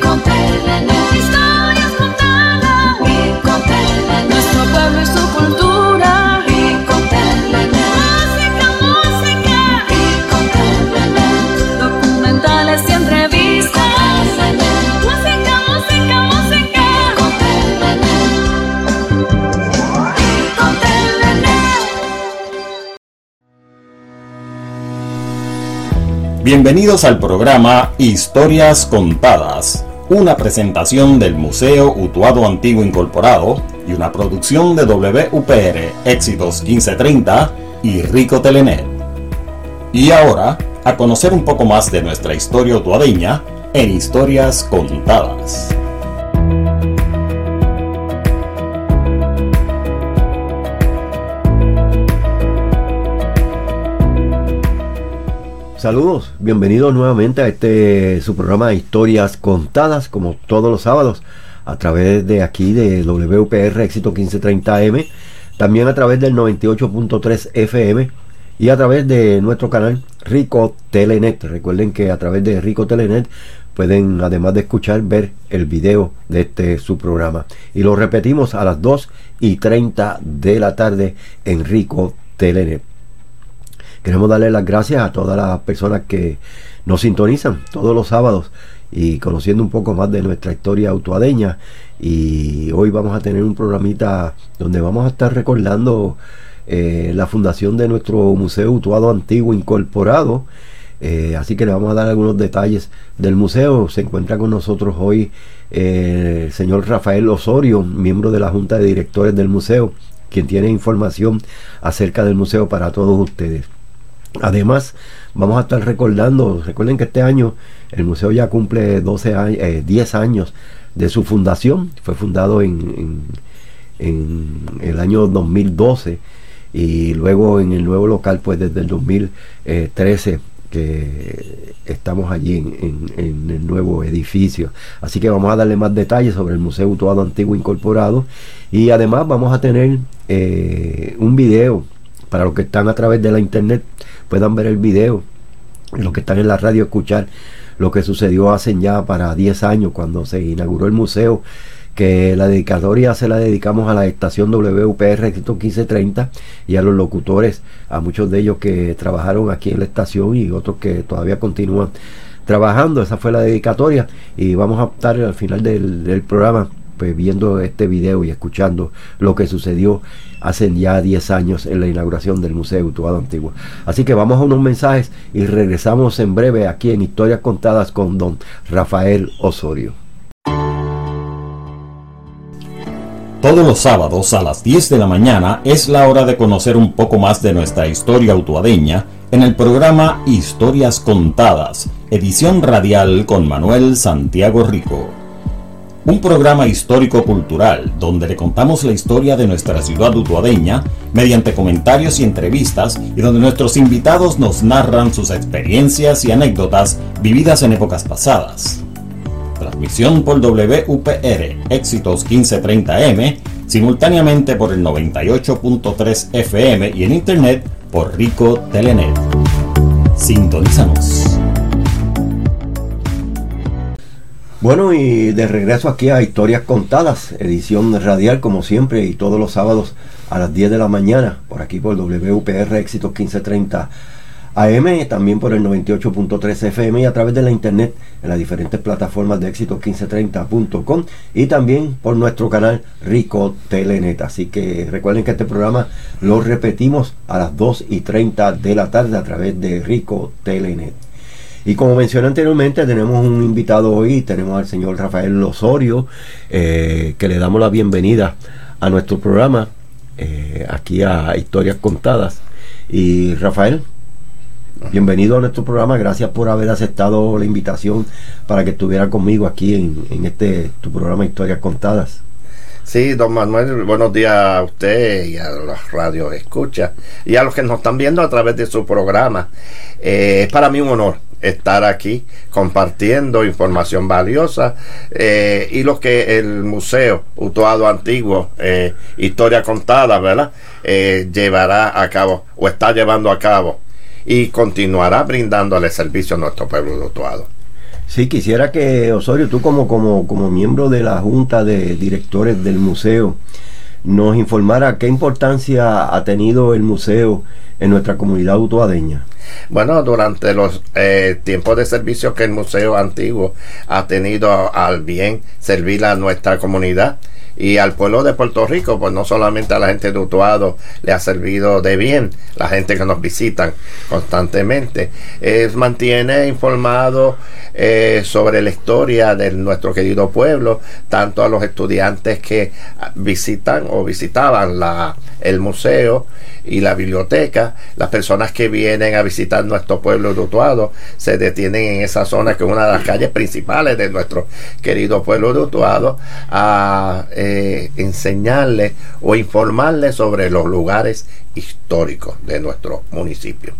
Conta Bienvenidos al programa Historias Contadas, una presentación del Museo Utuado Antiguo Incorporado y una producción de WPR Éxitos 1530 y Rico Telenet. Y ahora, a conocer un poco más de nuestra historia utuadeña en Historias Contadas. Saludos, bienvenidos nuevamente a este su programa historias contadas, como todos los sábados, a través de aquí de WPR Éxito 1530M, también a través del 98.3 FM y a través de nuestro canal Rico Telenet. Recuerden que a través de Rico Telenet pueden, además de escuchar, ver el video de este su programa. Y lo repetimos a las 2 y 30 de la tarde en Rico Telenet. Queremos darle las gracias a todas las personas que nos sintonizan todos los sábados y conociendo un poco más de nuestra historia autuadeña. Y hoy vamos a tener un programita donde vamos a estar recordando eh, la fundación de nuestro Museo Utuado Antiguo Incorporado. Eh, así que le vamos a dar algunos detalles del museo. Se encuentra con nosotros hoy eh, el señor Rafael Osorio, miembro de la Junta de Directores del museo, quien tiene información acerca del museo para todos ustedes. Además, vamos a estar recordando, recuerden que este año el museo ya cumple 12 años, 10 años de su fundación, fue fundado en, en, el año 2012 y luego en el nuevo local pues desde el 2013 que estamos allí en, el nuevo edificio. Así que vamos a darle más detalles sobre el Museo Utuado Antiguo Incorporado y además vamos a tener eh, un video para los que están a través de la internet puedan ver el video, los que están en la radio escuchar lo que sucedió hace ya para 10 años cuando se inauguró el museo, que la dedicatoria se la dedicamos a la estación WPR 1530 y a los locutores, a muchos de ellos que trabajaron aquí en la estación y otros que todavía continúan trabajando. Esa fue la dedicatoria y vamos a estar al final del programa viendo este video y escuchando lo que sucedió hace ya 10 años en la inauguración del Museo Utuado Antiguo. Así que vamos a unos mensajes y regresamos en breve aquí en Historias Contadas con don Rafael Osorio. Todos los sábados a las 10 de la mañana es la hora de conocer un poco más de nuestra historia utuadeña en el programa Historias Contadas, edición radial con Manuel Santiago Rico un programa histórico-cultural donde le contamos la historia de nuestra ciudad utuadeña mediante comentarios y entrevistas y donde nuestros invitados nos narran sus experiencias y anécdotas vividas en épocas pasadas. Transmisión por WPR Éxitos 1530M, simultáneamente por el 98.3 FM y en internet por Rico Telenet. Sintonízanos. Bueno, y de regreso aquí a Historias Contadas, edición radial como siempre y todos los sábados a las 10 de la mañana, por aquí por WPR Éxitos 1530 AM, también por el 98.3 FM y a través de la internet en las diferentes plataformas de éxitos1530.com y también por nuestro canal Rico Telenet. Así que recuerden que este programa lo repetimos a las 2 y 30 de la tarde a través de Rico Telenet. Y como mencioné anteriormente, tenemos un invitado hoy, tenemos al señor Rafael Osorio, eh, que le damos la bienvenida a nuestro programa, eh, aquí a Historias Contadas. Y Rafael, bienvenido a nuestro programa, gracias por haber aceptado la invitación para que estuviera conmigo aquí en, este tu programa Historias Contadas. Sí, don Manuel, buenos días a usted y a los radios escucha y a los que nos están viendo a través de su programa. Eh, es para mí un honor estar aquí compartiendo información valiosa eh, y lo que el Museo Utuado Antiguo, eh, Historia Contada, ¿verdad? llevará a cabo o está llevando a cabo y continuará brindándole servicio a nuestro pueblo de Utuado. Sí, quisiera que Osorio, tú como, como, como miembro de la Junta de Directores del Museo, nos informara qué importancia ha tenido el museo en nuestra comunidad utuadeña. Bueno, durante los eh, tiempos de servicio que el Museo Antiguo ha tenido al bien servir a nuestra comunidad, y al pueblo de Puerto Rico, pues no solamente a la gente de Utuado le ha servido de bien, la gente que nos visitan constantemente, es, mantiene informado eh, sobre la historia de nuestro querido pueblo, tanto a los estudiantes que visitan o visitaban la, el museo y la biblioteca, las personas que vienen a visitar nuestro pueblo de Utuado se detienen en esa zona que es una de las calles principales de nuestro querido pueblo de Utuado a eh, enseñarles o informarles sobre los lugares históricos de nuestro municipio.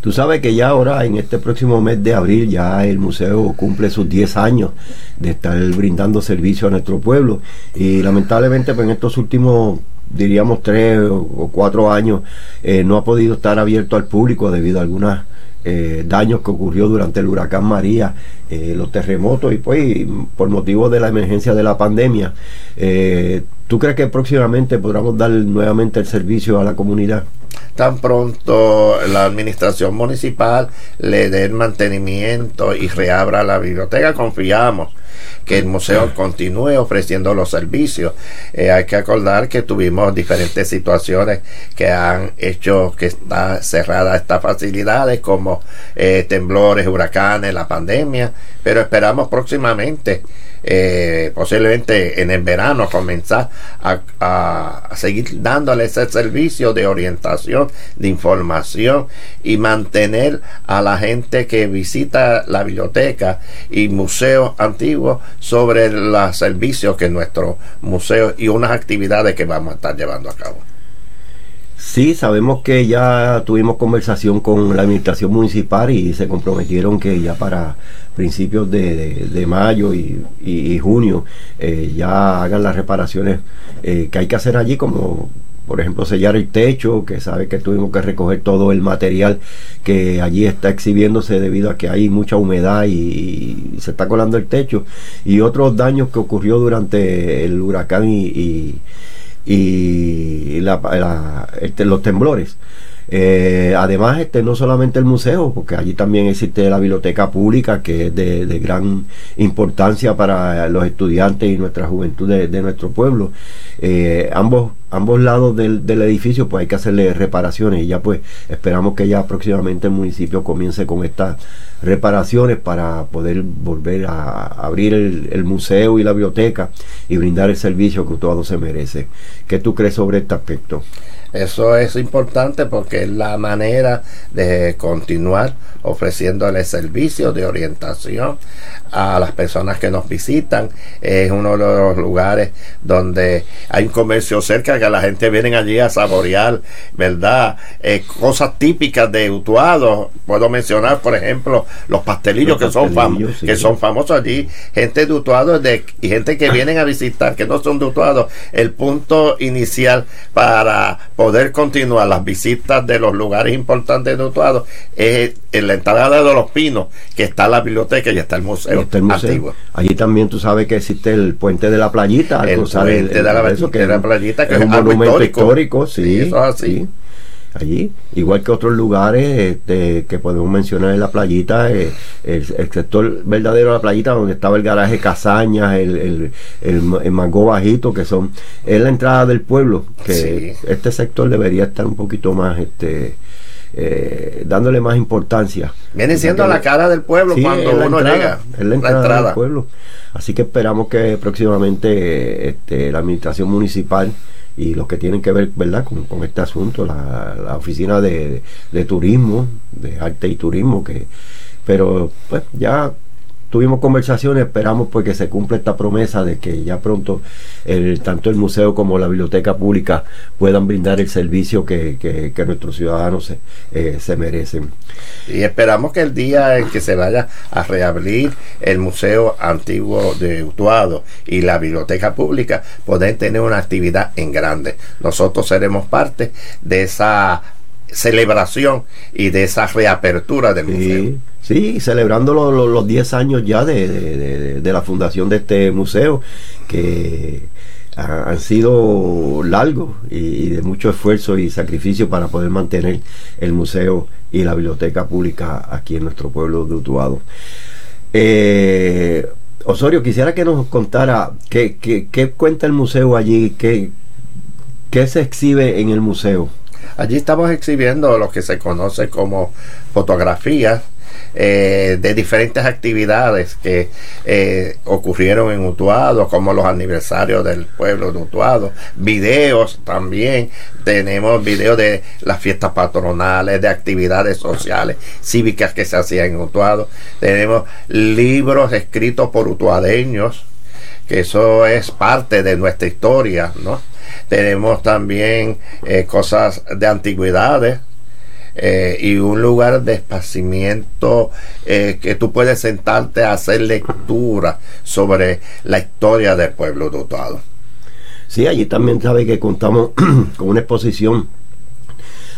Tú sabes que ya ahora, en este próximo mes de abril, ya el museo cumple sus 10 años de estar brindando servicio a nuestro pueblo. Y lamentablemente, pues en estos últimos diríamos tres o cuatro años eh, no ha podido estar abierto al público debido a algunos eh, daños que ocurrió durante el huracán María, eh, los terremotos y pues por motivo de la emergencia de la pandemia. ¿Tú crees que próximamente podamos dar nuevamente el servicio a la comunidad? Tan pronto la administración municipal le dé el mantenimiento y reabra la biblioteca, confiamos que el museo continúe ofreciendo los servicios. Eh, hay que acordar que tuvimos diferentes situaciones que han hecho que está cerrada estas facilidades como eh, temblores, huracanes, la pandemia, pero esperamos próximamente eh, posiblemente en el verano comenzar a, seguir dándole ese servicio de orientación, de información y mantener a la gente que visita la biblioteca y museo antiguo sobre los servicios que nuestro museo y unas actividades que vamos a estar llevando a cabo. Sí, sabemos que ya tuvimos conversación con la administración municipal y se comprometieron que ya para principios de, mayo y, junio eh, ya hagan las reparaciones eh, que hay que hacer allí, como por ejemplo sellar el techo, que sabe que tuvimos que recoger todo el material que allí está exhibiéndose debido a que hay mucha humedad y, se está colando el techo, y otros daños que ocurrió durante el huracán y y este, los temblores. Eh, además, este no solamente el museo, porque allí también existe la biblioteca pública, que es de, gran importancia para los estudiantes y nuestra juventud de, nuestro pueblo. Eh, ambos, ambos lados del, edificio, pues hay que hacerle reparaciones y ya pues esperamos que ya próximamente el municipio comience con estas reparaciones para poder volver a abrir el, el museo y la biblioteca y brindar el servicio que todo se merece. ¿Qué tú crees sobre este aspecto? Eso es importante porque es la manera de continuar ofreciéndole servicios de orientación a las personas que nos visitan. Es uno de los lugares donde hay un comercio cerca que la gente viene allí a saborear, ¿verdad? Eh, cosas típicas de Utuado. Puedo mencionar, por ejemplo, los pastelillos, que, son que son famosos allí. Gente de Utuado de, y gente que vienen a visitar, que no son de Utuado. El punto inicial para poder continuar las visitas de los lugares importantes de Utuado es en la entrada de los pinos, que está la biblioteca y está el museo, antiguo. Allí también tú sabes que existe el puente de la playita, el puente de la, eso, que la playita, que es, un monumento histórico, sí, eso es así. Allí, igual que otros lugares este, que podemos mencionar en la playita, eh, el, sector verdadero de la playita donde estaba el garaje Casañas, el, el, el, mango bajito, que son, es la entrada del pueblo, que este sector debería estar un poquito más este eh, dándole más importancia. Viene siendo la cara del pueblo cuando uno llega. Es la entrada, del pueblo. Así que esperamos que próximamente este, la administración municipal y los que tienen que ver verdad con, este asunto, la, oficina de, de, turismo, de arte y turismo, que pero pues ya tuvimos conversaciones, esperamos pues que se cumpla esta promesa de que ya pronto tanto el museo como la biblioteca pública puedan brindar el servicio que, nuestros ciudadanos se, eh, se, merecen. Y esperamos que el día en que se vaya a reabrir el Museo Antiguo de Utuado y la biblioteca pública, puedan tener una actividad en grande. Nosotros seremos parte de esa celebración y de esa reapertura del museo. Sí, celebrando los 10 años ya de, la fundación de este museo, que han sido largos y, de mucho esfuerzo y sacrificio para poder mantener el museo y la biblioteca pública aquí en nuestro pueblo de Utuado. Eh, Osorio, quisiera que nos contara qué, qué, cuenta el museo allí, qué, qué se exhibe en el museo. Allí estamos exhibiendo lo que se conoce como fotografías eh, de diferentes actividades que eh, ocurrieron en Utuado, como los aniversarios del pueblo de Utuado, videos también, tenemos videos de las fiestas patronales, de actividades sociales, cívicas que se hacían en Utuado, tenemos libros escritos por utuadeños, que eso es parte de nuestra historia, ¿no? Tenemos también eh, cosas de antigüedades, eh, y un lugar de esparcimiento eh, que tú puedes sentarte a hacer lectura sobre la historia del pueblo dotado. Sí, allí también sabe que contamos con una exposición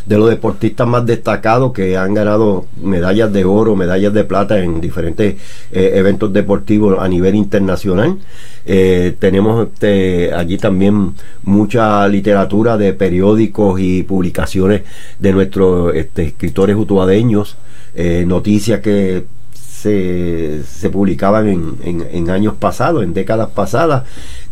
de los deportistas más destacados que han ganado medallas de oro, medallas de plata en diferentes eh, eventos deportivos a nivel internacional. Eh, tenemos este, allí también mucha literatura de periódicos y publicaciones de nuestros este, escritores utuadeños, eh, noticias que se, se publicaban en, en, años pasados, en décadas pasadas.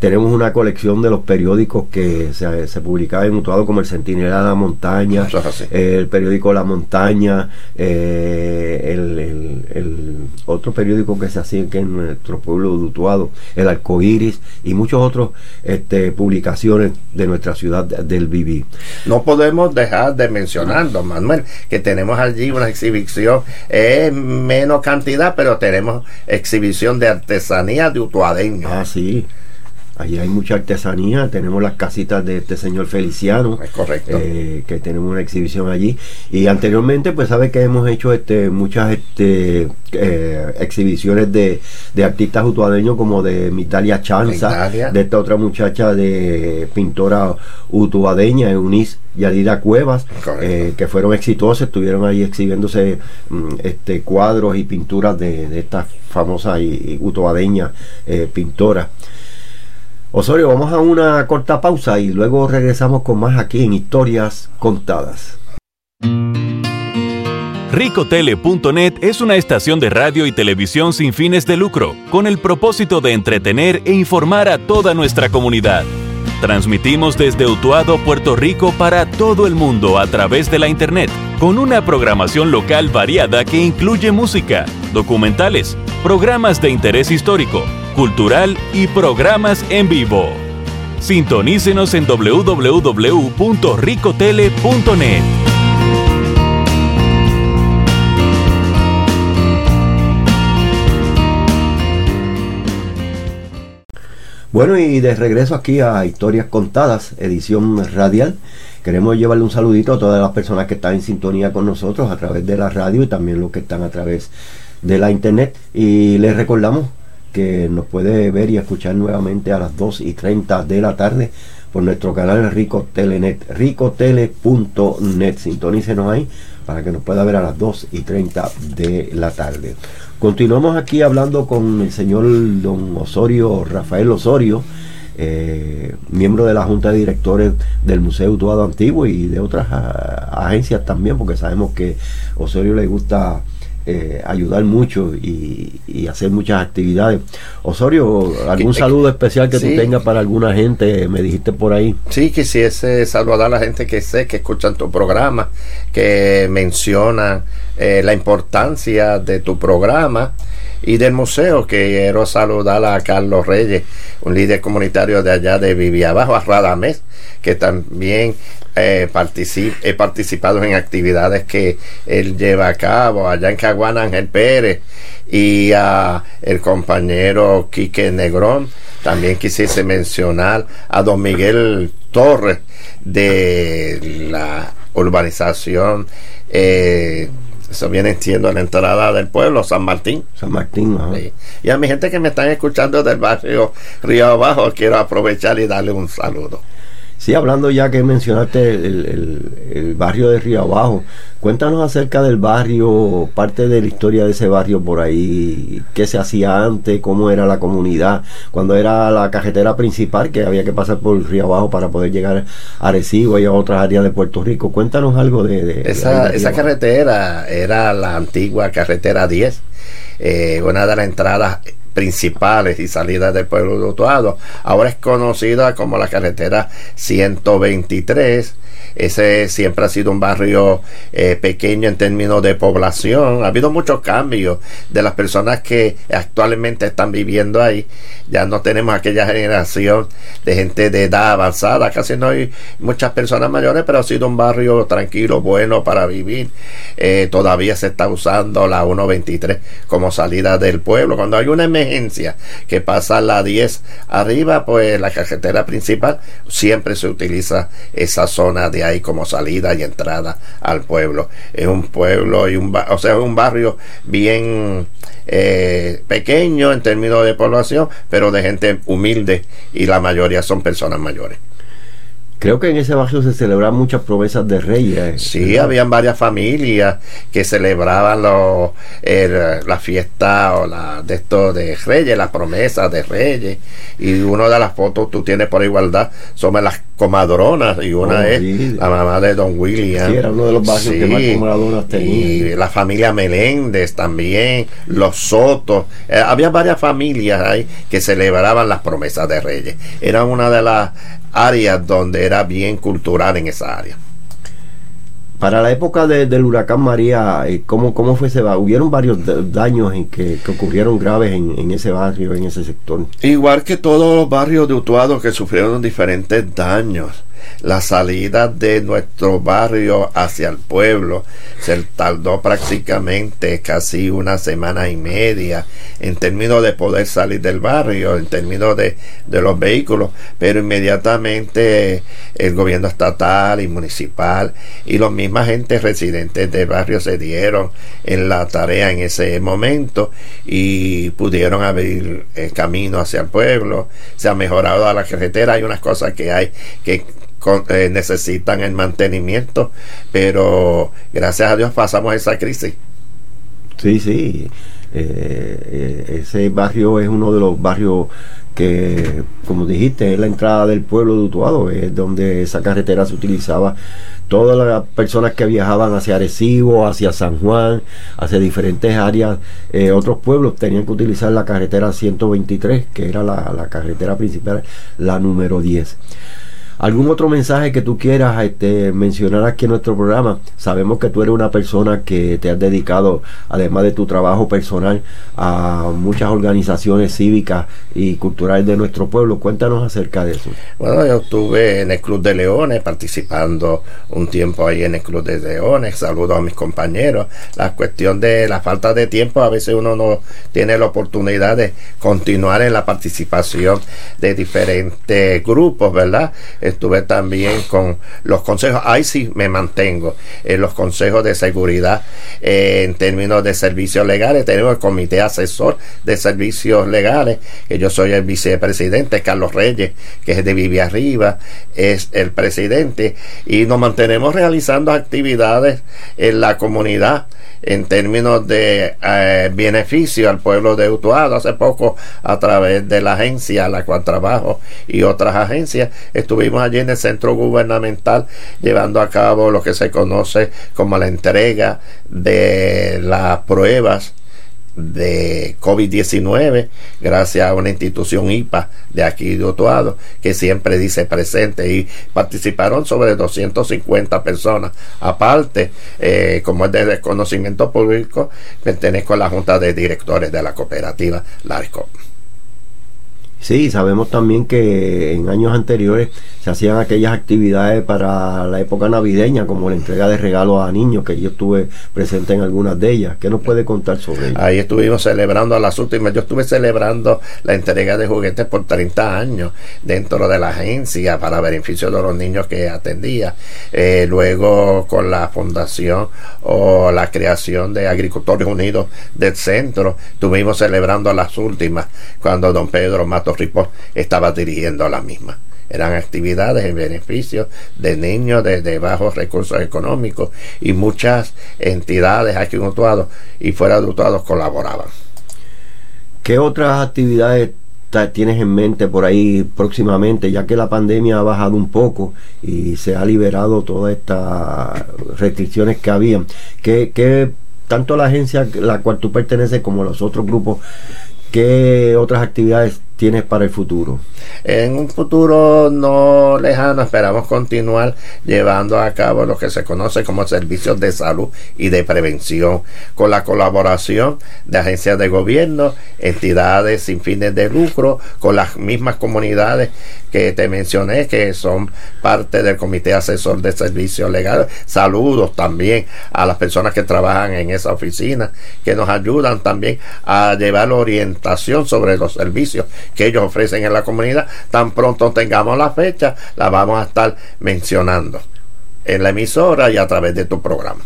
Tenemos una colección de los periódicos que se, se publicaban en Utuado como el Centinela de la Montaña, el periódico La Montaña, eh, el, otro periódico que se hacía aquí en nuestro pueblo de Utuado, el Arcoíris y muchos otros este, publicaciones de nuestra ciudad del Viví. No podemos dejar de mencionar, don Manuel, que tenemos allí una exhibición, es menos cantidad pero tenemos exhibición de artesanía de utuadeño. Ah, sí. Allí hay mucha artesanía, tenemos las casitas de este señor Feliciano, es correcto, eh, que tenemos una exhibición allí. Y anteriormente, pues sabe que hemos hecho este, muchas este, eh, exhibiciones de, artistas utuadeños como de Mitalia Chanza, de esta otra muchacha de pintora utuadeña, Eunice Yadira Cuevas, eh, que fueron exitosas, estuvieron ahí exhibiéndose mm, este, cuadros y pinturas de, de esta famosa y, utuadeña pintora. Osorio, vamos a una corta pausa y luego regresamos con más aquí en Historias Contadas. Ricotele.net es una estación de radio y televisión sin fines de lucro, con el propósito de entretener e informar a toda nuestra comunidad. Transmitimos desde Utuado, Puerto Rico para todo el mundo a través de la Internet, con una programación local variada que incluye música, documentales, programas de interés histórico, cultural y programas en vivo. Sintonícenos en www.ricotele.net. Bueno, y de regreso aquí a Historias Contadas, edición radial. Queremos llevarle un saludito a todas las personas que están en sintonía con nosotros a través de la radio y también los que están a través de la internet. Y les recordamos que nos puede ver y escuchar nuevamente a las 2 y 30 de la tarde por nuestro canal Rico Telenet, ricotele.net. Sintonícenos ahí para que nos pueda ver a las 2 y 30 de la tarde. Continuamos aquí hablando con el señor don Osorio, Rafael Osorio, eh, miembro de la Junta de Directores del Museo Utuado Antiguo y de otras ah, agencias también, porque sabemos que Osorio le gusta eh, ayudar mucho y, hacer muchas actividades. Osorio, ¿algún saludo especial que tú tengas para alguna gente? Me dijiste por ahí. Sí, quisiese saludar a la gente que sé que escuchan tu programa, que mencionan eh, la importancia de tu programa y del museo. Quiero saludar a Carlos Reyes, un líder comunitario de allá de Vivía Abajo, a Radamés, que también eh, he participado en actividades que él lleva a cabo allá en Caguana Ángel Pérez y a el compañero Quique Negrón también quisiese mencionar a don Miguel Torres de la urbanización eh, eso viene entiendo la entrada del pueblo, San Martín. San Martín, Y a mi gente que me están escuchando del barrio Río Abajo, quiero aprovechar y darle un saludo. Sí, hablando ya que mencionaste el, barrio de Río Abajo, cuéntanos acerca del barrio, parte de la historia de ese barrio por ahí, qué se hacía antes, cómo era la comunidad, cuando era la carretera principal que había que pasar por Río Abajo para poder llegar a Arecibo y a otras áreas de Puerto Rico. Cuéntanos algo de... esa, esa carretera era la antigua carretera 10, eh, una de las entradas principales y salidas del pueblo de Utuado. Ahora es conocida como la carretera 123 ese siempre ha sido un barrio eh, pequeño en términos de población. Ha habido muchos cambios de las personas que actualmente están viviendo ahí. Ya no tenemos aquella generación de gente de edad avanzada. Casi no hay muchas personas mayores, pero ha sido un barrio tranquilo, bueno para vivir. Eh, todavía se está usando la 123 como salida del pueblo. Cuando hay una emergencia que pasa la 10 arriba, pues la carretera principal siempre se utiliza esa zona de ahí como salida y entrada al pueblo. Es un pueblo y un, o sea, un barrio bien eh, pequeño en términos de población, pero de gente humilde y la mayoría son personas mayores. Creo que en ese barrio se celebraban muchas promesas de reyes. Sí, habían varias familias que celebraban los, la fiesta o la, de estos de reyes, las promesas de reyes. Y una de las fotos tú tienes por igualdad son las comadronas y una oh, es la mamá de Don William. Sí, era uno de los barrios que más comadronas tenía. Y la familia Meléndez también, los Sotos. Eh, había varias familias ahí que celebraban las promesas de reyes. Era una de las áreas donde era bien cultural en esa área. Para la época del huracán María, eh, ¿cómo, ¿cómo fue ese barrio? Hubieron varios daños en que, ocurrieron graves en, ese barrio, en ese sector. Igual que todos los barrios de Utuado que sufrieron diferentes daños la salida de nuestro barrio hacia el pueblo se tardó prácticamente casi una semana y media en términos de poder salir del barrio, en términos de, los vehículos, pero inmediatamente el gobierno estatal y municipal y los misma gente residentes del barrio se dieron en la tarea en ese momento y pudieron abrir el camino hacia el pueblo, se ha mejorado la carretera, hay unas cosas que hay que eh, necesitan el mantenimiento, pero gracias a Dios pasamos esa crisis. Sí, sí. Eh, eh, ese barrio es uno de los barrios que, como dijiste, es la entrada del pueblo de Utuado, es donde esa carretera se utilizaba. Todas las personas que viajaban hacia Arecibo, hacia San Juan, hacia diferentes áreas, otros pueblos tenían que utilizar la carretera 123, que era la carretera principal, la número 10. ¿Algún otro mensaje que tú quieras este, mencionar aquí en nuestro programa? Sabemos que tú eres una persona que te has dedicado, además de tu trabajo personal, a muchas organizaciones cívicas y culturales de nuestro pueblo. Cuéntanos acerca de eso. Bueno, yo estuve en el Club de Leones participando un tiempo ahí en el Club de Leones. Saludo a mis compañeros. La cuestión de la falta de tiempo, a veces uno no tiene la oportunidad de continuar en la participación de diferentes grupos, ¿verdad? Estuve también con los consejos, ahí sí me mantengo, en los consejos de seguridad eh, en términos de servicios legales, tenemos el comité asesor de servicios legales, que yo soy el vicepresidente, Carlos Reyes, que es de Vivia Arriba, es el presidente, y nos mantenemos realizando actividades en la comunidad en términos de eh, beneficio al pueblo de Utuado. Hace poco, a través de la agencia a la cual trabajo y otras agencias, estuvimos allí en el centro gubernamental llevando a cabo lo que se conoce como la entrega de las pruebas de COVID-19 gracias a una institución IPA de aquí de Otuado que siempre dice presente y participaron sobre 250 personas. Aparte eh, como es de desconocimiento público pertenezco a la junta de directores de la cooperativa LARCO Sí, sabemos también que en años anteriores se hacían aquellas actividades para la época navideña, como la entrega de regalos a niños, que yo estuve presente en algunas de ellas. ¿Qué nos puede contar sobre ello? Ahí estuvimos celebrando las últimas. Yo estuve celebrando la entrega de juguetes por 30 años dentro de la agencia para beneficio de los niños que atendía. Eh, luego con la fundación o la creación de Agricultores Unidos del centro, estuvimos celebrando las últimas cuando don Pedro Mato Ripoll estaba dirigiendo la misma. eran actividades en beneficio de niños de, bajos recursos económicos y muchas entidades aquí en Utuado y fuera de Utuado colaboraban. ¿Qué otras actividades tienes en mente por ahí próximamente, ya que la pandemia ha bajado un poco y se ha liberado todas estas restricciones que habían? ¿Qué, qué tanto la agencia a la cual tú perteneces como los otros grupos, qué otras actividades tienes para el futuro? En un futuro no lejano esperamos continuar llevando a cabo lo que se conoce como servicios de salud y de prevención, con la colaboración de agencias de gobierno, entidades sin fines de lucro, con las mismas comunidades que te mencioné, que son parte del Comité Asesor de Servicios Legales. Saludos también a las personas que trabajan en esa oficina, que nos ayudan también a llevar orientación sobre los servicios que ellos ofrecen en la comunidad. Tan pronto tengamos la fecha, la vamos a estar mencionando en la emisora y a través de tu programa.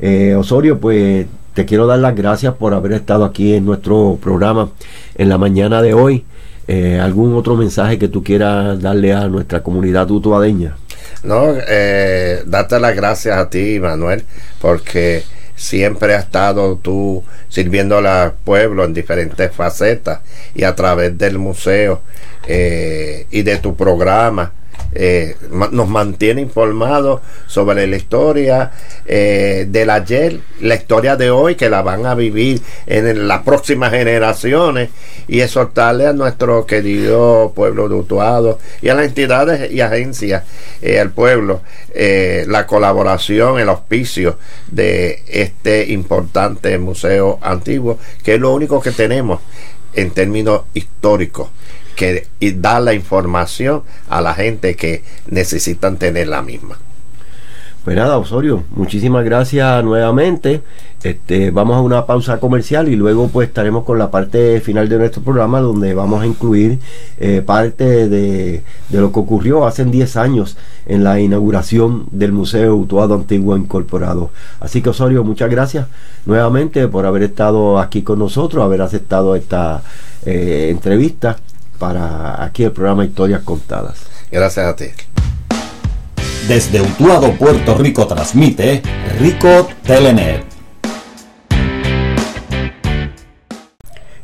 Eh, Osorio, pues te quiero dar las gracias por haber estado aquí en nuestro programa en la mañana de hoy. Eh, ¿Algún otro mensaje que tú quieras darle a nuestra comunidad utuadeña? No, eh, darte las gracias a ti, Manuel, porque siempre has estado tú sirviendo al pueblo en diferentes facetas y a través del museo eh, y de tu programa eh, nos mantiene informados sobre la historia eh, del ayer, la historia de hoy, que la van a vivir en las próximas generaciones y exhortarle a nuestro querido pueblo de Utuado y a las entidades y agencias, eh, al pueblo, la colaboración, el auspicio de este importante museo antiguo, que es lo único que tenemos en términos históricos que y dar la información a la gente que necesitan tener la misma. Pues nada, Osorio, muchísimas gracias nuevamente. Este, vamos a una pausa comercial y luego pues estaremos con la parte final de nuestro programa donde vamos a incluir eh, parte de, de, lo que ocurrió hace 10 años en la inauguración del Museo Utuado Antiguo Incorporado. Así que Osorio, muchas gracias nuevamente por haber estado aquí con nosotros, haber aceptado esta eh, entrevista para aquí el programa Historias Contadas. Gracias a ti. Desde Utuado, Puerto Rico, transmite Rico Telenet.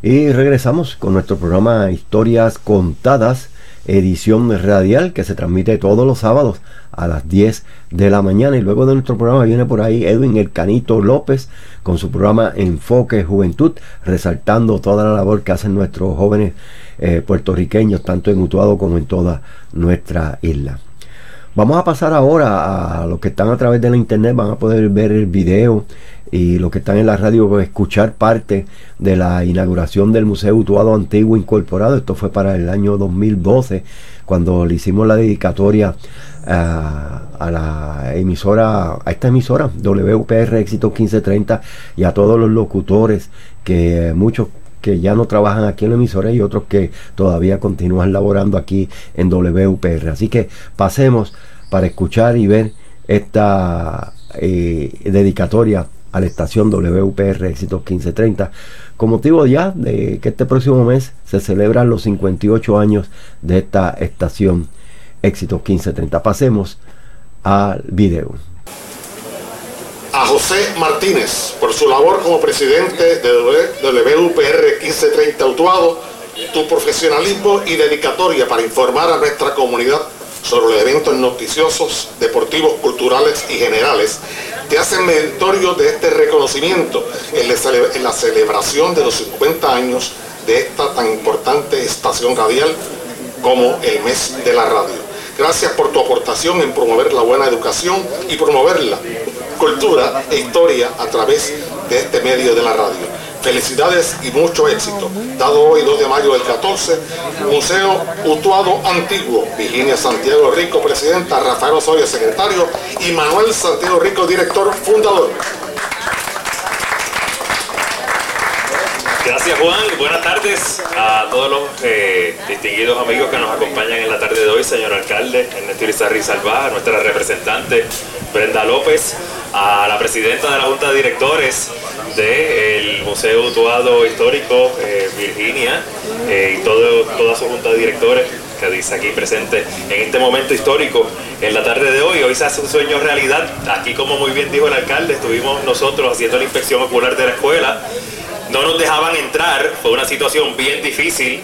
Y regresamos con nuestro programa Historias Contadas, edición radial que se transmite todos los sábados a las 10 de la mañana. Y luego de nuestro programa viene por ahí Edwin El Canito López con su programa Enfoque Juventud, resaltando toda la labor que hacen nuestros jóvenes eh, puertorriqueños, tanto en Utuado como en toda nuestra isla. Vamos a pasar ahora a los que están a través de la internet, van a poder ver el video y los que están en la radio escuchar parte de la inauguración del Museo Utuado Antiguo Incorporado. Esto fue para el año 2012, cuando le hicimos la dedicatoria a, a la emisora, a esta emisora, WPR Éxito 1530, y a todos los locutores que muchos que ya no trabajan aquí en la emisora y otros que todavía continúan laborando aquí en WPR. Así que pasemos para escuchar y ver esta eh, dedicatoria a la estación WPR Éxitos 1530 con motivo ya de que este próximo mes se celebran los 58 años de esta estación Éxitos 1530. Pasemos al video a José Martínez por su labor como presidente de WPR 1530 Utuado, tu profesionalismo y dedicatoria para informar a nuestra comunidad sobre los eventos noticiosos, deportivos, culturales y generales, te hacen meritorio de este reconocimiento en la celebración de los 50 años de esta tan importante estación radial como el mes de la radio. Gracias por tu aportación en promover la buena educación y promoverla cultura e historia a través de este medio de la radio. Felicidades y mucho éxito. Dado hoy 2 de mayo del 14, Museo Utuado Antiguo, Virginia Santiago Rico, presidenta, Rafael Osorio, secretario, y Manuel Santiago Rico, director fundador. Gracias Juan, buenas tardes a todos los eh, distinguidos amigos que nos acompañan en la tarde de hoy, señor alcalde Ernesto Irizarry Salva, nuestra representante Brenda López, a la presidenta de la Junta de Directores del Museo Utuado Histórico, eh, Virginia, eh, y todo, toda su Junta de Directores que dice aquí presente en este momento histórico en la tarde de hoy. Hoy se hace un sueño realidad. Aquí, como muy bien dijo el alcalde, estuvimos nosotros haciendo la inspección ocular de la escuela. No nos dejaban entrar, fue una situación bien difícil.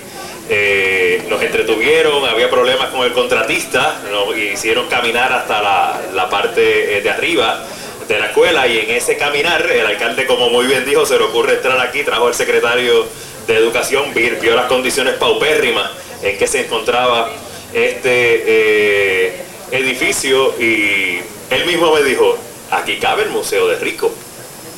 Eh, nos entretuvieron, había problemas con el contratista, nos hicieron caminar hasta la, la parte eh, de arriba de la escuela y en ese caminar el alcalde, como muy bien dijo, se le ocurre entrar aquí, trajo al secretario de Educación, vio las condiciones paupérrimas en que se encontraba este eh, edificio y él mismo me dijo, aquí cabe el Museo de Rico.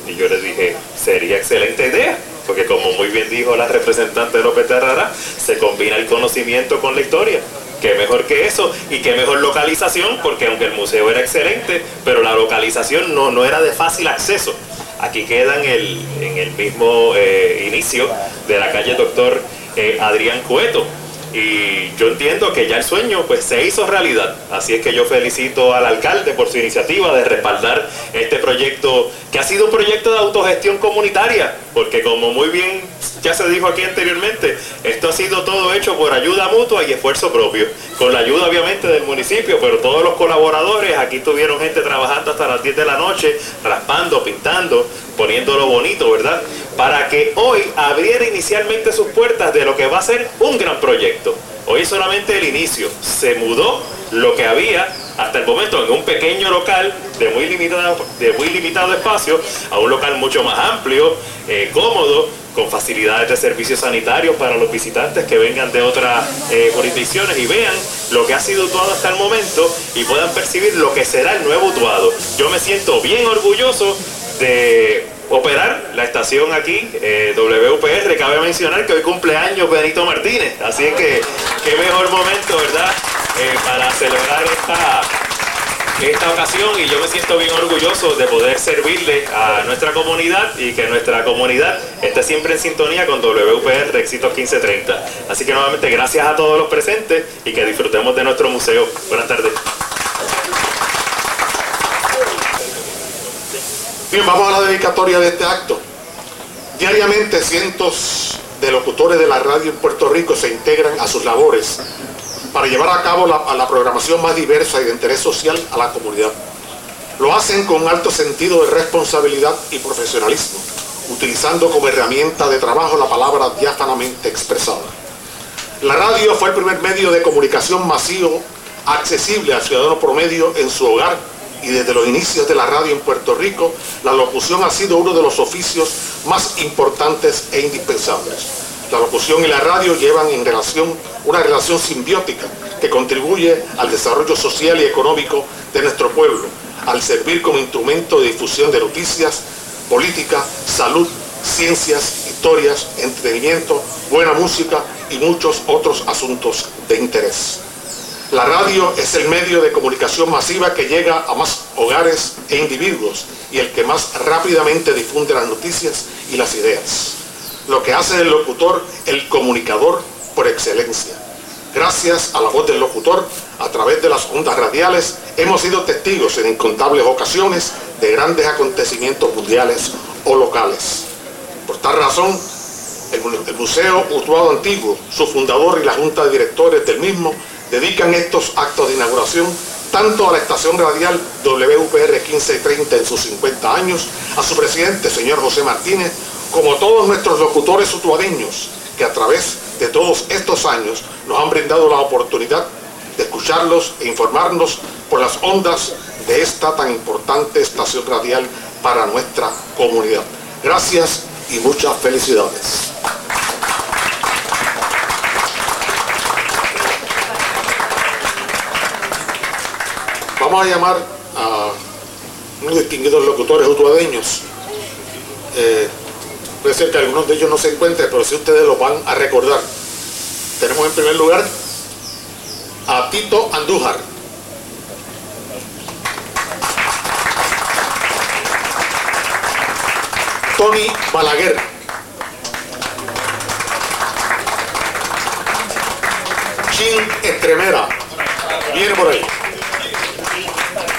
Y yo le dije, sería excelente idea, porque como muy bien dijo la representante López Terrara, se combina el conocimiento con la historia. Qué mejor que eso y qué mejor localización, porque aunque el museo era excelente, pero la localización no, no era de fácil acceso. Aquí queda en el, en el mismo eh, inicio de la calle Doctor eh, Adrián Cueto. Y yo entiendo que ya el sueño pues se hizo realidad. Así es que yo felicito al alcalde por su iniciativa de respaldar este proyecto, que ha sido un proyecto de autogestión comunitaria, porque como muy bien ya se dijo aquí anteriormente, esto ha sido todo hecho por ayuda mutua y esfuerzo propio, con la ayuda obviamente del municipio, pero todos los colaboradores, aquí tuvieron gente trabajando hasta las 10 de la noche, raspando, pintando, poniéndolo bonito, ¿verdad? Para que hoy abriera inicialmente sus puertas de lo que va a ser un gran proyecto. Hoy solamente el inicio. Se mudó lo que había hasta el momento en un pequeño local de muy limitado, de muy limitado espacio a un local mucho más amplio, eh, cómodo, con facilidades de servicios sanitarios para los visitantes que vengan de otras eh, jurisdicciones y vean lo que ha sido Utuado hasta el momento y puedan percibir lo que será el nuevo Utuado. Yo me siento bien orgulloso de operar la estación aquí, eh, WPR. Cabe mencionar que hoy cumpleaños Benito Martínez, así que qué mejor momento, ¿verdad?, eh, para celebrar esta, esta ocasión y yo me siento bien orgulloso de poder servirle a nuestra comunidad y que nuestra comunidad esté siempre en sintonía con WPR Éxitos 1530. Así que nuevamente gracias a todos los presentes y que disfrutemos de nuestro museo. Buenas tardes. Bien, vamos a la dedicatoria de este acto. Diariamente cientos de locutores de la radio en Puerto Rico se integran a sus labores para llevar a cabo la, programación más diversa y de interés social a la comunidad. Lo hacen con alto sentido de responsabilidad y profesionalismo, utilizando como herramienta de trabajo la palabra diáfanamente expresada. La radio fue el primer medio de comunicación masivo accesible al ciudadano promedio en su hogar y desde los inicios de la radio en Puerto Rico, la locución ha sido uno de los oficios más importantes e indispensables. La locución y la radio llevan en relación una relación simbiótica que contribuye al desarrollo social y económico de nuestro pueblo, al servir como instrumento de difusión de noticias, política, salud, ciencias, historias, entretenimiento, buena música y muchos otros asuntos de interés. La radio es el medio de comunicación masiva que llega a más hogares e individuos y el que más rápidamente difunde las noticias y las ideas. Lo que hace del locutor el comunicador por excelencia. Gracias a la voz del locutor, a través de las ondas radiales, hemos sido testigos en incontables ocasiones de grandes acontecimientos mundiales o locales. Por tal razón, el, Museo Utuado Antiguo, su fundador y la Junta de Directores del mismo, dedican estos actos de inauguración tanto a la estación radial WPR 1530 en sus 50 años, a su presidente, señor José Martínez, como a todos nuestros locutores utuadeños, que a través de todos estos años nos han brindado la oportunidad de escucharlos e informarnos por las ondas de esta tan importante estación radial para nuestra comunidad. Gracias y muchas felicidades. Vamos a llamar a unos distinguidos locutores utuadeños. Eh, puede ser que algunos de ellos no se encuentren, pero si ustedes los van a recordar. Tenemos en primer lugar a Tito Andújar. Tony Balaguer. Chin Estremera. Viene por ahí.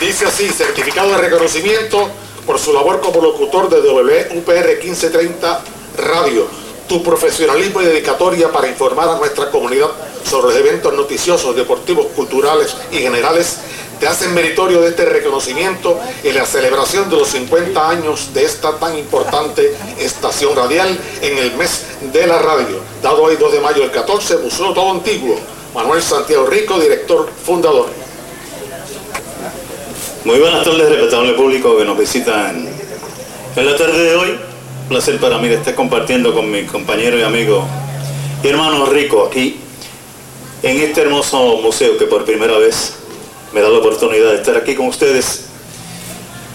Dice así, certificado de reconocimiento por su labor como locutor de WPR 1530 Radio, tu profesionalismo y dedicatoria para informar a nuestra comunidad sobre los eventos noticiosos, deportivos, culturales y generales te hacen meritorio de este reconocimiento en la celebración de los 50 años de esta tan importante estación radial en el mes de la radio. Dado hoy 2 de mayo del 14, Museo Todo Antiguo. Manuel Santiago Rico, director fundador. Muy buenas tardes, respetable público que nos visitan en la tarde de hoy. Un placer para mí que esté compartiendo con mi compañero y amigo y hermano Rico aquí en este hermoso museo que por primera vez me da la oportunidad de estar aquí con ustedes.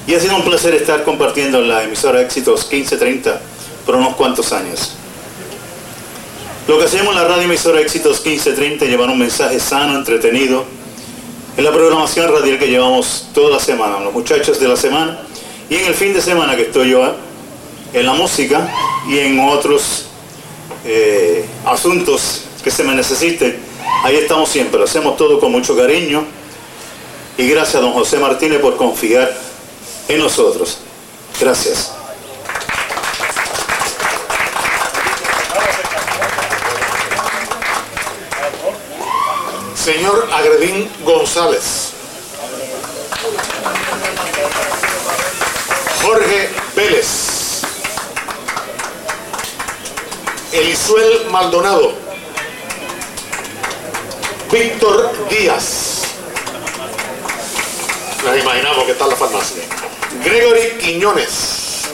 Y ha sido un placer estar compartiendo la emisora Éxitos 1530 por unos cuantos años. Lo que hacemos en la radio emisora Éxitos 1530 es llevar un mensaje sano, entretenido, en la programación radial que llevamos toda la semana, los muchachos de la semana, y en el fin de semana que estoy yo en la música y en otros eh, asuntos que se me necesiten. Ahí estamos siempre, lo hacemos todo con mucho cariño y gracias a don José Martínez por confiar en nosotros. Gracias. Señor Agredín González. Jorge Vélez. Elisuel Maldonado. Víctor Díaz. Nos imaginamos que está en la farmacia. Gregory Quiñones.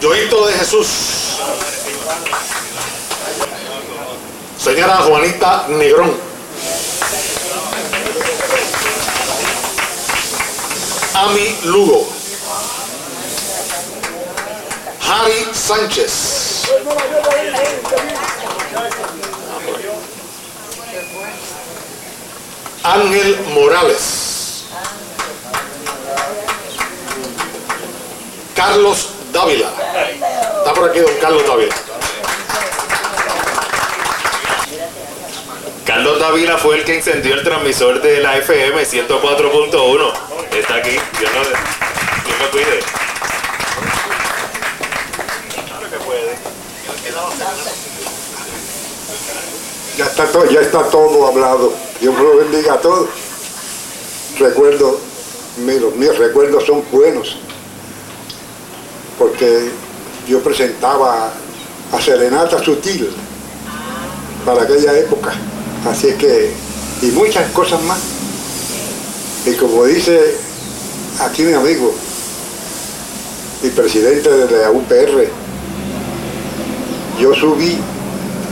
Yoito de Jesús. Señora Juanita Negrón. Ami Lugo. Harry Sánchez. Ángel Morales. Carlos Dávila. Está por aquí don Carlos Dávila. Carlos Dávila fue el que incendió el transmisor de la FM 104.1. Está aquí. Dios lo, Dios cuide. Ya está, todo, ya está todo hablado. Dios lo bendiga a todos. Recuerdo, los mis recuerdos son buenos. Porque yo presentaba a Serenata Sutil para aquella época. Así es que, y muchas cosas más. Y como dice aquí mi amigo, y presidente de la UPR, yo subí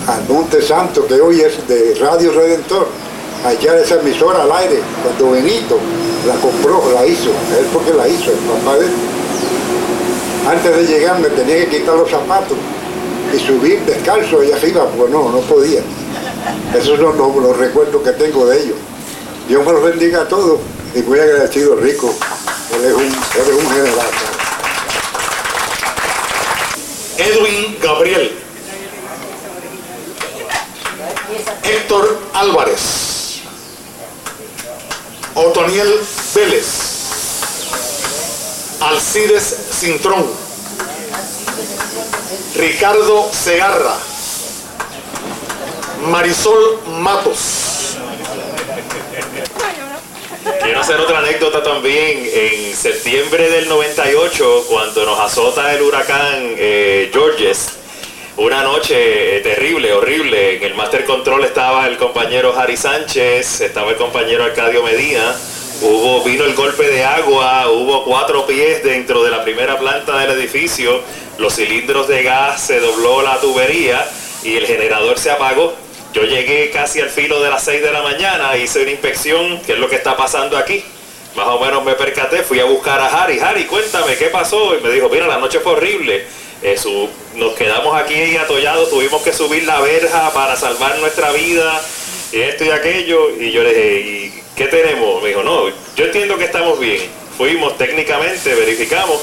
al Monte Santo, que hoy es de Radio Redentor, allá esa emisora al aire, cuando Benito la compró, la hizo, él porque la hizo, el papá de él. Antes de llegar me tenía que quitar los zapatos y subir descalzo allá arriba, pues no, no podía. Esos son los, los recuerdos que tengo de ellos. Dios me los bendiga a todos y muy agradecido, Rico. Él un, él es un general. Edwin Gabriel. Héctor Álvarez. Otoniel Vélez. Alcides Cintrón. Ricardo Segarra. Marisol Matos. Quiero hacer otra anécdota también. En septiembre del 98, cuando nos azota el huracán eh, Georges, una noche eh, terrible, horrible. En el Master Control estaba el compañero Harry Sánchez, estaba el compañero Arcadio Medina. Hubo, vino el golpe de agua, hubo cuatro pies dentro de la primera planta del edificio, los cilindros de gas se dobló la tubería y el generador se apagó. Yo llegué casi al filo de las 6 de la mañana, hice una inspección, qué es lo que está pasando aquí. Más o menos me percaté, fui a buscar a Harry. Harry, cuéntame, ¿qué pasó? Y me dijo, mira, la noche fue horrible. Nos quedamos aquí atollados, tuvimos que subir la verja para salvar nuestra vida, y esto y aquello. Y yo le dije, ¿y qué tenemos? Me dijo, no, yo entiendo que estamos bien. Fuimos técnicamente, verificamos,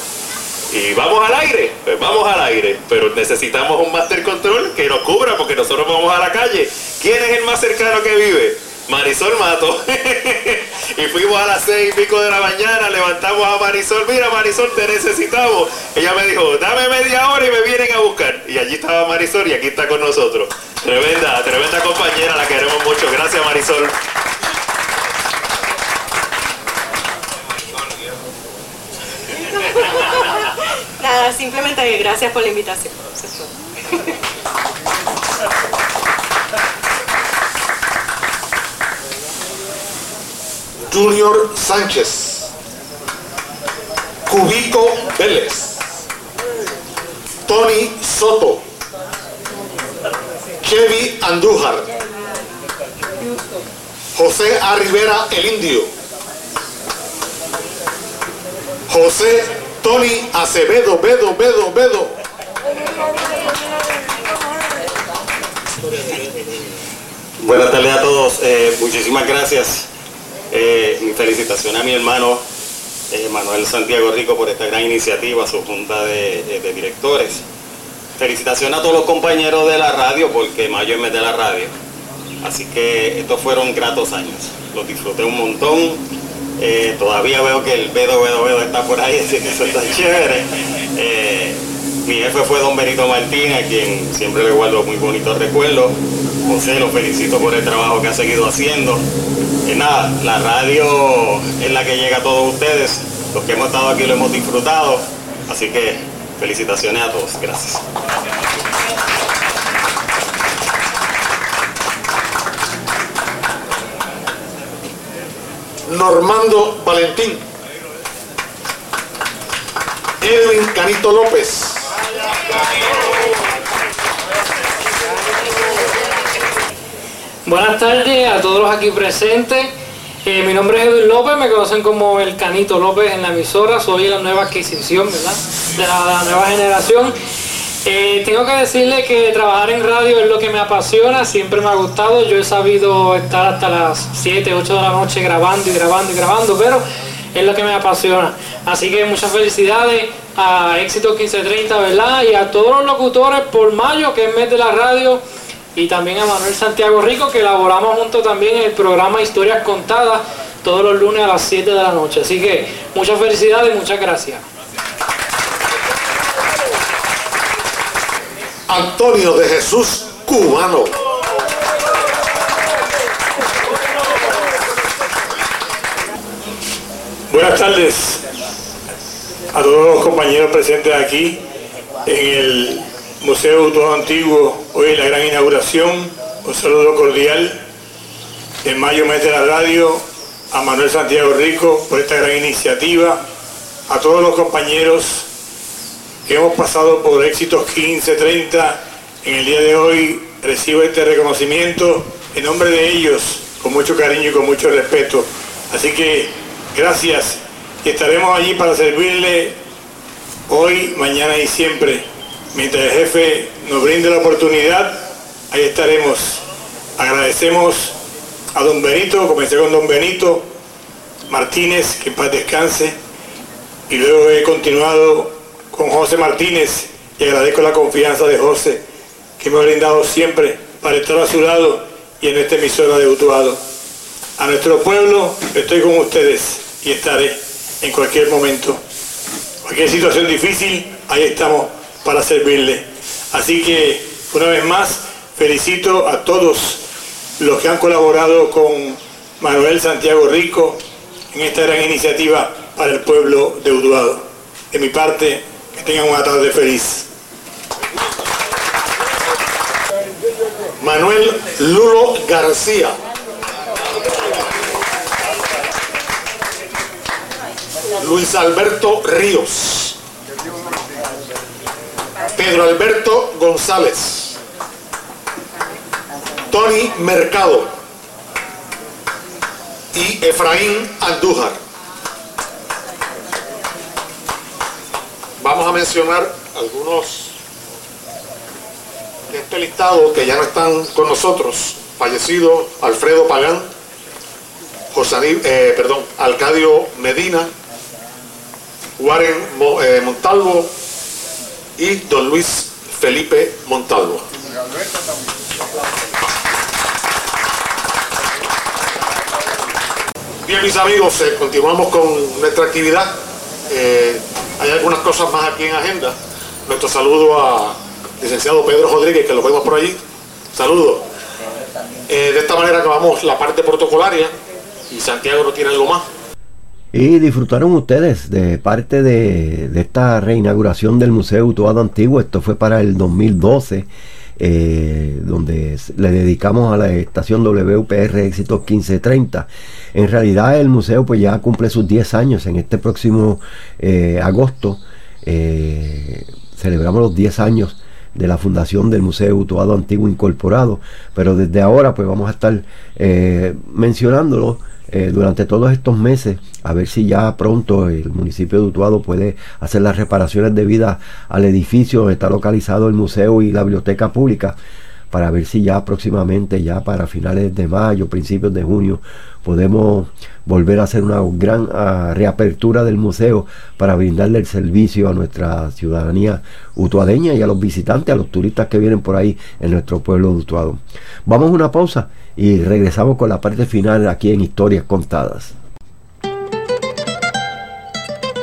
y vamos al aire, pues vamos al aire, pero necesitamos un master control que nos cubra porque nosotros vamos a la calle. ¿Quién es el más cercano que vive? Marisol Mato. y fuimos a las seis y pico de la mañana, levantamos a Marisol, mira Marisol, te necesitamos. Ella me dijo, dame media hora y me vienen a buscar. Y allí estaba Marisol y aquí está con nosotros. Tremenda, tremenda compañera, la queremos mucho. Gracias Marisol. Simplemente gracias por la invitación. Junior Sánchez, Cubico Vélez, Tony Soto, Chevy Andújar, José A. Rivera el Indio, José Tony Acevedo, Bedo, Bedo, Bedo. Buenas tardes a todos, eh, muchísimas gracias. Eh, mi felicitación a mi hermano eh, Manuel Santiago Rico por esta gran iniciativa, su junta de directores. Felicitación a todos los compañeros de la radio, porque mayo es mes de la radio. Así que estos fueron gratos años. Los disfruté un montón. Eh, todavía veo que el Bedo Bedo Bedo está por ahí, así que eso está chévere. Eh, mi jefe fue don Benito Martín, a quien siempre le guardo muy bonitos recuerdos. José, lo felicito por el trabajo que ha seguido haciendo. Y nada, la radio es la que llega a todos ustedes. Los que hemos estado aquí lo hemos disfrutado. Así que felicitaciones a todos. Gracias. Normando Valentín, Edwin Canito López, Buenas tardes a todos los aquí presentes. Eh, mi nombre es Edwin López, me conocen como el Canito López en la emisora, soy la nueva adquisición, ¿verdad? De la, de la nueva generación. Eh, tengo que decirle que trabajar en radio es lo que me apasiona, siempre me ha gustado. Yo he sabido estar hasta las 7, 8 de la noche grabando y grabando y grabando, pero es lo que me apasiona. Así que muchas felicidades a Éxito 1530, ¿verdad? Y a todos los locutores por mayo, que es mes de la radio, y también a Manuel Santiago Rico, que elaboramos junto también el programa Historias Contadas todos los lunes a las 7 de la noche. Así que muchas felicidades y muchas gracias. Antonio de Jesús Cubano, Buenas tardes a todos los compañeros presentes aquí en el Museo Auto Antiguo, hoy la gran inauguración. Un saludo cordial en mayo mes de la radio a Manuel Santiago Rico por esta gran iniciativa, a todos los compañeros que hemos pasado por éxitos 15, 30, en el día de hoy recibo este reconocimiento en nombre de ellos, con mucho cariño y con mucho respeto. Así que gracias y estaremos allí para servirle hoy, mañana y siempre. Mientras el jefe nos brinde la oportunidad, ahí estaremos. Agradecemos a don Benito, comencé con don Benito Martínez, que en paz descanse, y luego he continuado con José Martínez y agradezco la confianza de José que me ha brindado siempre para estar a su lado y en esta emisora de Utuado. A nuestro pueblo estoy con ustedes y estaré en cualquier momento. Cualquier situación difícil, ahí estamos para servirle. Así que, una vez más, felicito a todos los que han colaborado con Manuel Santiago Rico en esta gran iniciativa para el pueblo de Utuado. De mi parte, que tengan una tarde feliz. Manuel Lulo García, Luis Alberto Ríos, Pedro Alberto González, Tony Mercado y Efraín Andújar. Vamos a mencionar algunos de este listado que ya no están con nosotros. Fallecido Alfredo Pagán, José eh, perdón, Alcadio Medina, Warren eh, Montalvo y don Luis Felipe Montalvo. Bien, mis amigos, eh, continuamos con nuestra actividad. Eh, algunas cosas más aquí en agenda. Nuestro saludo a licenciado Pedro Rodríguez, que lo vemos por allí. Saludos. Eh, de esta manera acabamos la parte protocolaria y Santiago no tiene algo más. Y disfrutaron ustedes de parte de, de esta reinauguración del Museo Utuado Antiguo. Esto fue para el 2012 eh, donde le dedicamos a la estación WPR Éxitos 1530. En realidad el museo pues ya cumple sus 10 años en este próximo eh, agosto. Eh, celebramos los 10 años de la fundación del Museo Utuado Antiguo Incorporado, pero desde ahora pues vamos a estar mencionándolo eh, durante todos estos meses, a ver si ya pronto el municipio de Utuado puede hacer las reparaciones debidas al edificio donde está localizado el museo y la biblioteca pública, para ver si ya próximamente, ya para finales de mayo, principios de junio, podemos volver a hacer una gran ah, reapertura del museo para brindarle el servicio a nuestra ciudadanía utuadeña y a los visitantes, a los turistas que vienen por ahí en nuestro pueblo de Utuado. Vamos a una pausa y regresamos con la parte final aquí en Historias Contadas.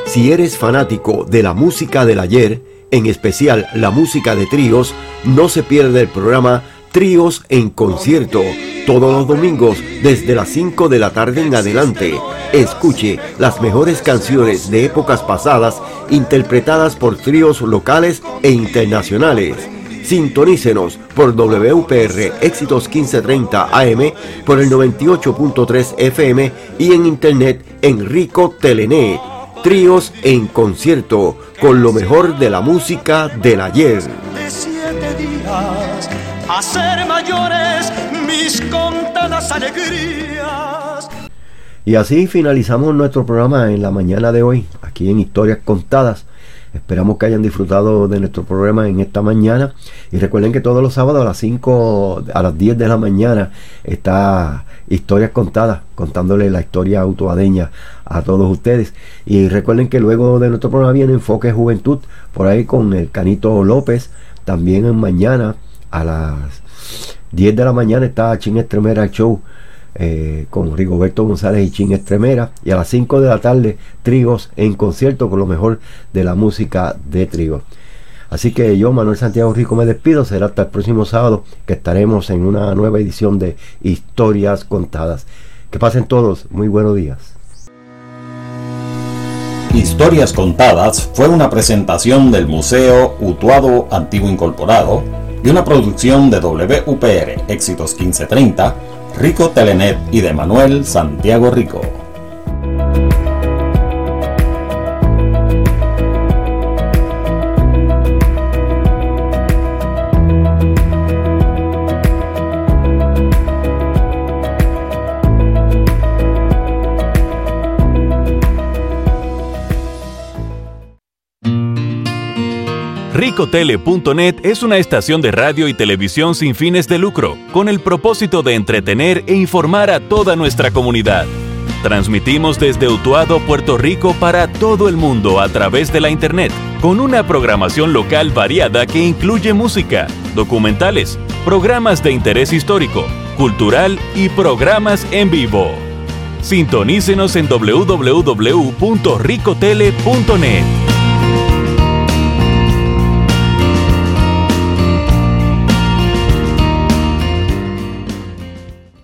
Si eres fanático de la música del ayer, en especial la música de tríos, no se pierde el programa Tríos en concierto, todos los domingos desde las 5 de la tarde en adelante. Escuche las mejores canciones de épocas pasadas interpretadas por tríos locales e internacionales Sintonícenos por WPR Éxitos 1530 AM, por el 98.3 FM y en internet en Rico Telenet. Tríos en concierto con lo mejor de la música del ayer. mayores mis contadas alegrías. Y así finalizamos nuestro programa en la mañana de hoy, aquí en Historias Contadas Esperamos que hayan disfrutado de nuestro programa en esta mañana. Y recuerden que todos los sábados a las 5, a las 10 de la mañana está Historias Contadas, contándole la historia autoadeña a todos ustedes. Y recuerden que luego de nuestro programa viene Enfoque Juventud, por ahí con el Canito López. También en mañana a las 10 de la mañana está Chin Estremera Show eh, con Rigoberto González y Chin Estremera. Y a las 5 de la tarde, Trigos en concierto con lo mejor de la música de Trigos. Así que yo, Manuel Santiago Rico, me despido. Será hasta el próximo sábado que estaremos en una nueva edición de Historias Contadas. Que pasen todos muy buenos días. Historias Contadas fue una presentación del Museo Utuado Antiguo Incorporado y una producción de WPR Éxitos 1530 Rico Telenet y de Manuel Santiago Rico. Ricotele.net es una estación de radio y televisión sin fines de lucro, con el propósito de entretener e informar a toda nuestra comunidad. Transmitimos desde Utuado, Puerto Rico para todo el mundo a través de la Internet, con una programación local variada que incluye música, documentales, programas de interés histórico, cultural y programas en vivo. Sintonícenos en www.ricotele.net.